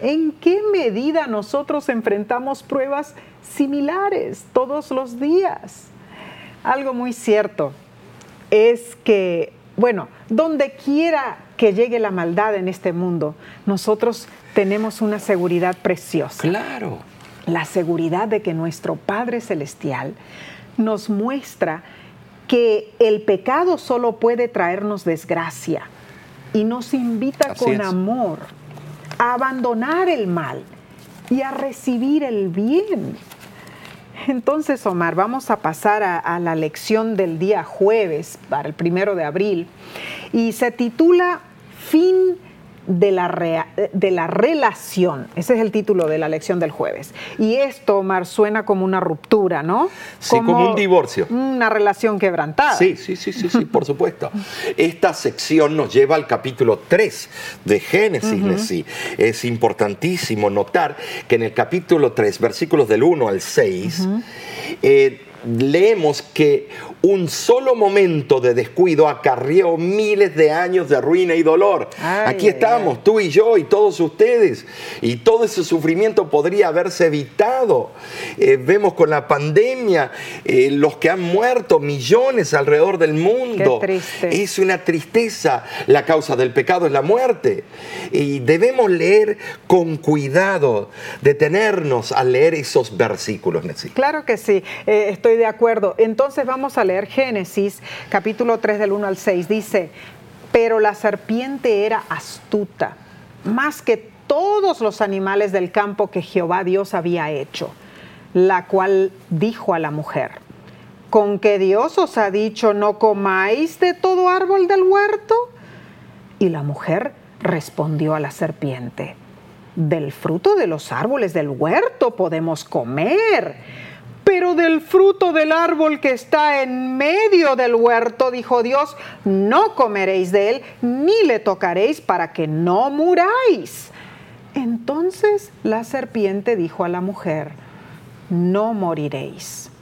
¿En qué medida nosotros enfrentamos pruebas similares todos los días? Algo muy cierto es que, bueno, donde quiera que llegue la maldad en este mundo, nosotros tenemos una seguridad preciosa. Claro. La seguridad de que nuestro Padre Celestial nos muestra que el pecado solo puede traernos desgracia y nos invita con amor a abandonar el mal y a recibir el bien. Entonces, Omar, vamos a pasar a, la lección del día jueves, para el primero de abril, y se titula Fin de la, de la relación. Ese es el título de la lección del jueves. Y esto, Omar, suena como una ruptura, ¿no? Sí, como, un divorcio. Una relación quebrantada. Sí, sí, sí, sí, sí, por supuesto. Esta sección nos lleva al capítulo 3 de Génesis. Es importantísimo notar que en el capítulo 3, versículos del 1 al 6, leemos que un solo momento de descuido acarrió miles de años de ruina y dolor. Aquí estamos, tú y yo y todos ustedes. Y todo ese sufrimiento podría haberse evitado. Eh, vemos con la pandemia eh, los que han muerto, millones alrededor del mundo. Es una tristeza. La causa del pecado es la muerte. Y debemos leer con cuidado, detenernos a leer esos versículos. Claro que sí, eh, estoy de acuerdo. Entonces vamos a leer Génesis capítulo 3 del 1 al 6. Dice, pero la serpiente era astuta, más que todos los animales del campo que Jehová Dios había hecho, la cual dijo a la mujer, ¿con que Dios os ha dicho no comáis de todo árbol del huerto? Y la mujer respondió a la serpiente, del fruto de los árboles del huerto podemos comer pero del fruto del árbol que está en medio del huerto, dijo Dios, no comeréis de él, ni le tocaréis para que no muráis. Entonces la serpiente dijo a la mujer, no moriréis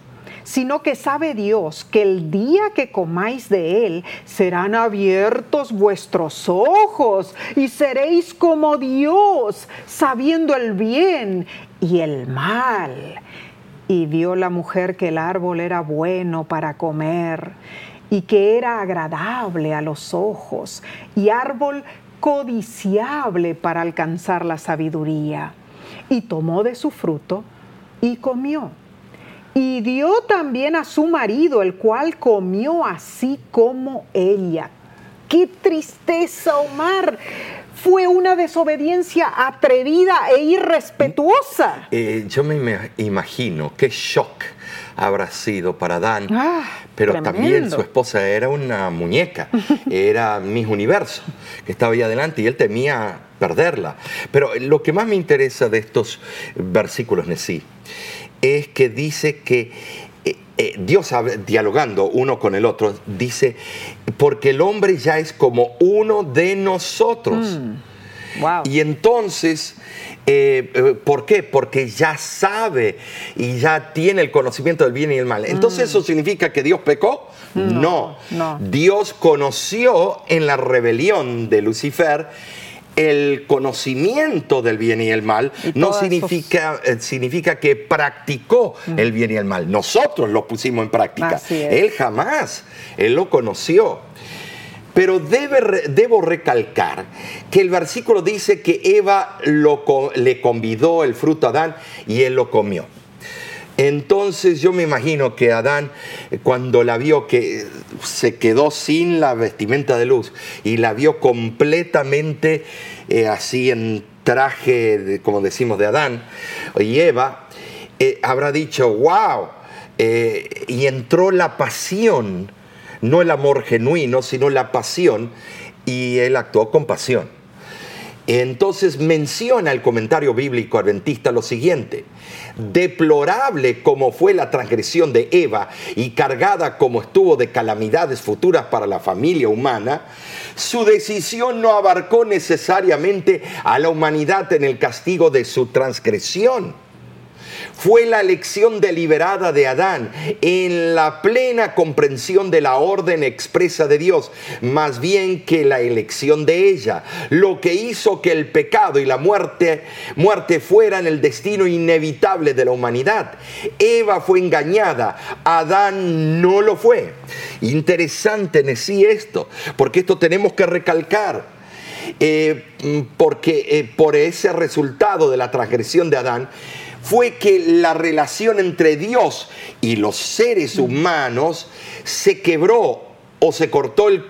sino que sabe Dios que el día que comáis de él serán abiertos vuestros ojos y seréis como Dios, sabiendo el bien y el mal y vio la mujer que el árbol era bueno para comer y que era agradable a los ojos y árbol codiciable para alcanzar la sabiduría. Y tomó de su fruto y comió. Y dio también a su marido, el cual comió así como ella. ¡Qué tristeza, Omar! Fue una desobediencia atrevida e irrespetuosa. Eh, yo me imagino qué shock habrá sido para Dan, ah, pero también su esposa era una muñeca, <laughs> era Miss Universo, que estaba ahí adelante y él temía perderla. Pero lo que más me interesa de estos versículos, Nesí, es que dice que eh, eh, Dios dialogando uno con el otro, dice, porque el hombre ya es como uno de nosotros. Mm. Y entonces, eh, ¿por qué? Porque ya sabe y ya tiene el conocimiento del bien y el mal. Entonces, mm. ¿eso significa que Dios pecó? no. Dios conoció en la rebelión de Lucifer el conocimiento del bien y el mal no significa, eh, significa que practicó el bien y el mal. Nosotros lo pusimos en práctica. Él jamás, él lo conoció. Pero debe, debo recalcar que el versículo dice que Eva le convidó el fruto a Adán y él lo comió. Entonces yo me imagino que Adán, cuando la vio que se quedó sin la vestimenta de luz y la vio completamente eh, así en traje, como decimos, de Adán y Eva, eh, habrá dicho, wow, eh, y entró la pasión, no el amor genuino, sino la pasión, y él actuó con pasión. Entonces menciona el comentario bíblico adventista lo siguiente, deplorable como fue la transgresión de Eva y cargada como estuvo de calamidades futuras para la familia humana, su decisión no abarcó necesariamente a la humanidad en el castigo de su transgresión fue la elección deliberada de Adán en la plena comprensión de la orden expresa de Dios, más bien que la elección de ella, lo que hizo que el pecado y la muerte, muerte fueran el destino inevitable de la humanidad. Eva fue engañada, Adán no lo fue. Interesante en sí esto, porque esto tenemos que recalcar. Eh, porque eh, por ese resultado de la transgresión de Adán, fue que la relación entre Dios y los seres humanos se quebró o se cortó el,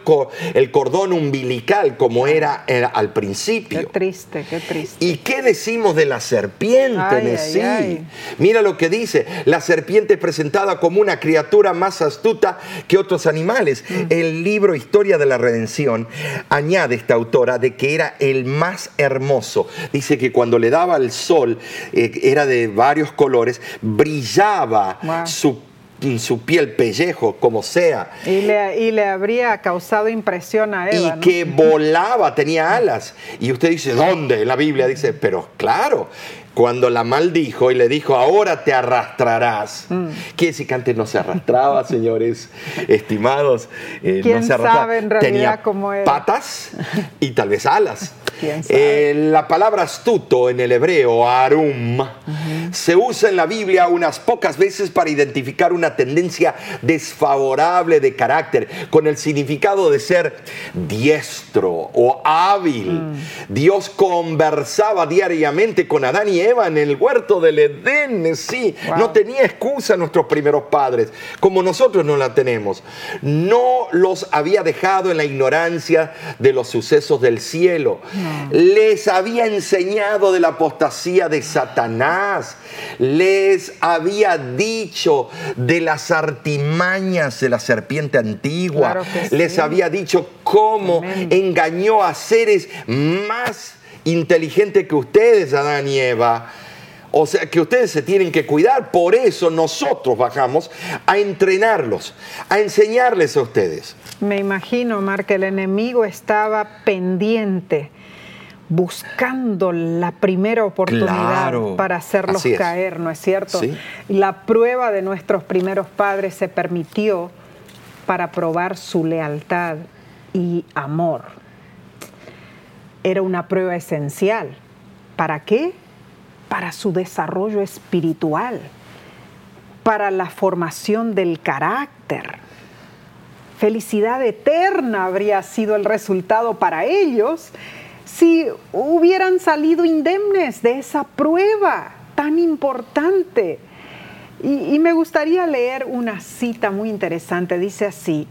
el cordón umbilical como era, al principio. Qué triste, qué triste. ¿Y qué decimos de la serpiente, sí? Mira lo que dice, la serpiente presentada como una criatura más astuta que otros animales. Mm. El libro Historia de la Redención añade esta autora de que era el más hermoso. Dice que cuando le daba el sol, eh, era de varios colores, brillaba su su piel, pellejo, como sea. Y le, y le, habría causado impresión a Eva. Y que volaba, tenía alas. Y usted dice, ¿dónde? La Biblia dice, pero claro, cuando la maldijo y le dijo, ahora te arrastrarás. Mm. ¿Quiere decir que antes no se arrastraba, <laughs> señores estimados? Eh, ¿Quién sabe en realidad Tenía cómo era? patas y tal vez alas. Eh, la palabra astuto en el hebreo, arum, se usa en la Biblia unas pocas veces para identificar una tendencia desfavorable de carácter, con el significado de ser diestro o hábil. Mm. Dios conversaba diariamente con Adán y Eva en el huerto del Edén, sí, no tenía excusa nuestros primeros padres, como nosotros no la tenemos. No los había dejado en la ignorancia de los sucesos del cielo. Les había enseñado de la apostasía de Satanás. Les había dicho de las artimañas de la serpiente antigua. Les había dicho cómo engañó a seres más inteligente que ustedes, Adán y Eva. O sea que ustedes se tienen que cuidar. Por eso nosotros bajamos a entrenarlos, a enseñarles a ustedes. Me imagino, Mar, que el enemigo estaba pendiente, buscando la primera oportunidad para hacerlos caer, ¿no es cierto? La prueba de nuestros primeros padres se permitió para probar su lealtad y amor era una prueba esencial. ¿Para qué? Para su desarrollo espiritual, para la formación del carácter. Felicidad eterna habría sido el resultado para ellos si hubieran salido indemnes de esa prueba tan importante. Y, me gustaría leer una cita muy interesante. Dice así,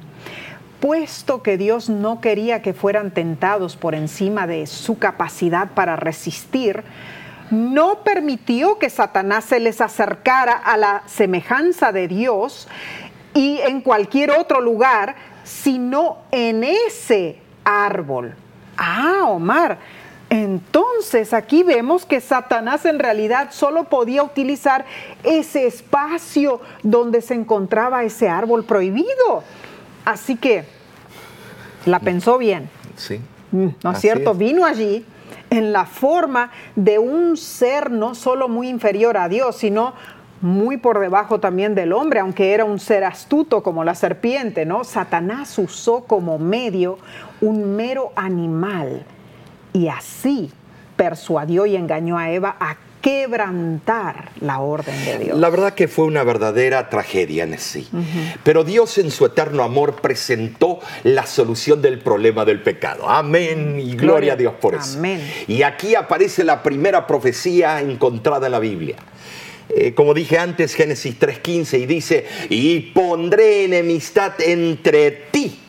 puesto que Dios no quería que fueran tentados por encima de su capacidad para resistir, no permitió que Satanás se les acercara a la semejanza de Dios y en cualquier otro lugar, sino en ese árbol. Ah, Omar, entonces aquí vemos que Satanás en realidad solo podía utilizar ese espacio donde se encontraba ese árbol prohibido. Así que la pensó bien. Sí. Mm, ¿No es cierto? Vino allí en la forma de un ser no solo muy inferior a Dios, sino muy por debajo también del hombre, aunque era un ser astuto como la serpiente, ¿no? Satanás usó como medio un mero animal y así persuadió y engañó a Eva a quebrantar la orden de Dios. La verdad que fue una verdadera tragedia en sí. Pero Dios en su eterno amor presentó la solución del problema del pecado. Amén y gloria, a Dios por eso. Amén. Y aquí aparece la primera profecía encontrada en la Biblia. Eh, como dije antes, Génesis 3.15, y dice, y pondré enemistad entre ti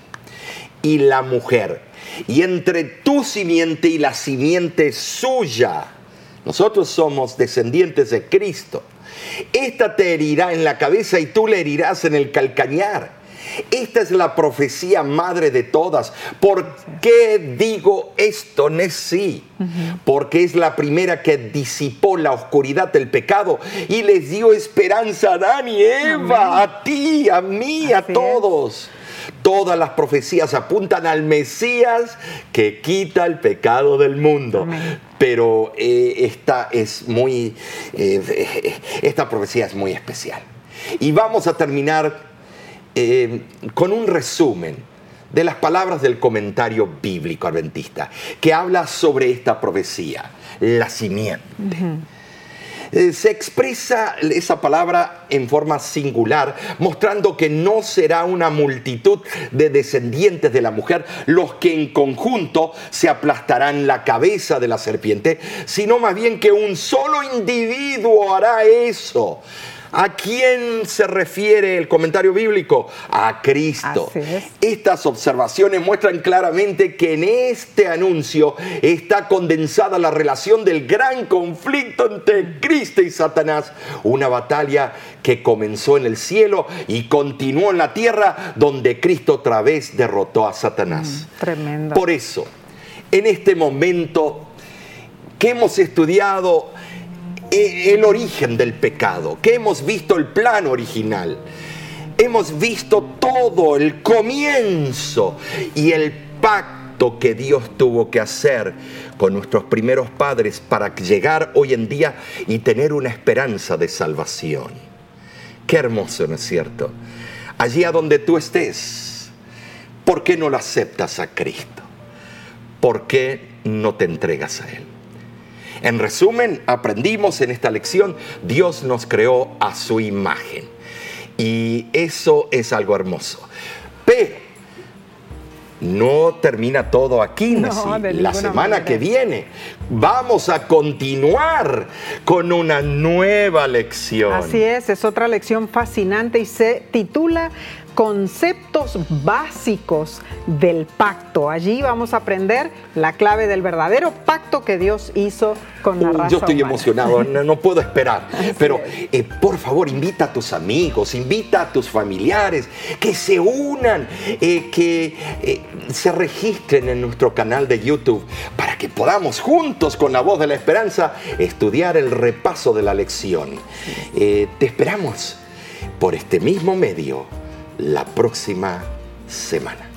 y la mujer, y entre tu simiente y la simiente suya nosotros somos descendientes de Cristo. Esta te herirá en la cabeza y tú le herirás en el calcañar. Esta es la profecía madre de todas. ¿Por qué digo esto, Nesí? Porque es la primera que disipó la oscuridad del pecado y les dio esperanza a Adán y Eva, a ti, a mí, a todos. Todas las profecías apuntan al Mesías que quita el pecado del mundo. Pero eh, esta es muy, eh, esta profecía es muy especial. Y vamos a terminar eh, con un resumen de las palabras del comentario bíblico adventista, que habla sobre esta profecía, la simiente. Eh, se expresa esa palabra en forma singular, mostrando que no será una multitud de descendientes de la mujer los que en conjunto se aplastarán la cabeza de la serpiente, sino más bien que un solo individuo hará eso. ¿A quién se refiere el comentario bíblico? A Cristo. Estas observaciones muestran claramente que en este anuncio está condensada la relación del gran conflicto entre Cristo y Satanás, una batalla que comenzó en el cielo y continuó en la tierra, donde Cristo otra vez derrotó a Satanás. Mm, tremendo. Por eso, en este momento que hemos estudiado el origen del pecado, que hemos visto el plan original, hemos visto todo el comienzo y el pacto que Dios tuvo que hacer con nuestros primeros padres para llegar hoy en día y tener una esperanza de salvación. Qué hermoso, ¿no es cierto? Allí a donde tú estés, ¿por qué no lo aceptas a Cristo? ¿Por qué no te entregas a Él? En resumen, aprendimos en esta lección, Dios nos creó a su imagen. Y eso es algo hermoso. Pero no termina todo aquí, no, La semana que viene vamos a continuar con una nueva lección. Así es, es otra lección fascinante y se titula conceptos básicos del pacto. Allí vamos a aprender la clave del verdadero pacto que Dios hizo con la raza Yo estoy emocionado, no, puedo esperar. <laughs> Pero eh, por favor, invita a tus amigos, invita a tus familiares, que se unan, eh, que eh, se registren en nuestro canal de YouTube para que podamos juntos con la voz de la esperanza estudiar el repaso de la lección. te esperamos por este mismo medio la próxima semana.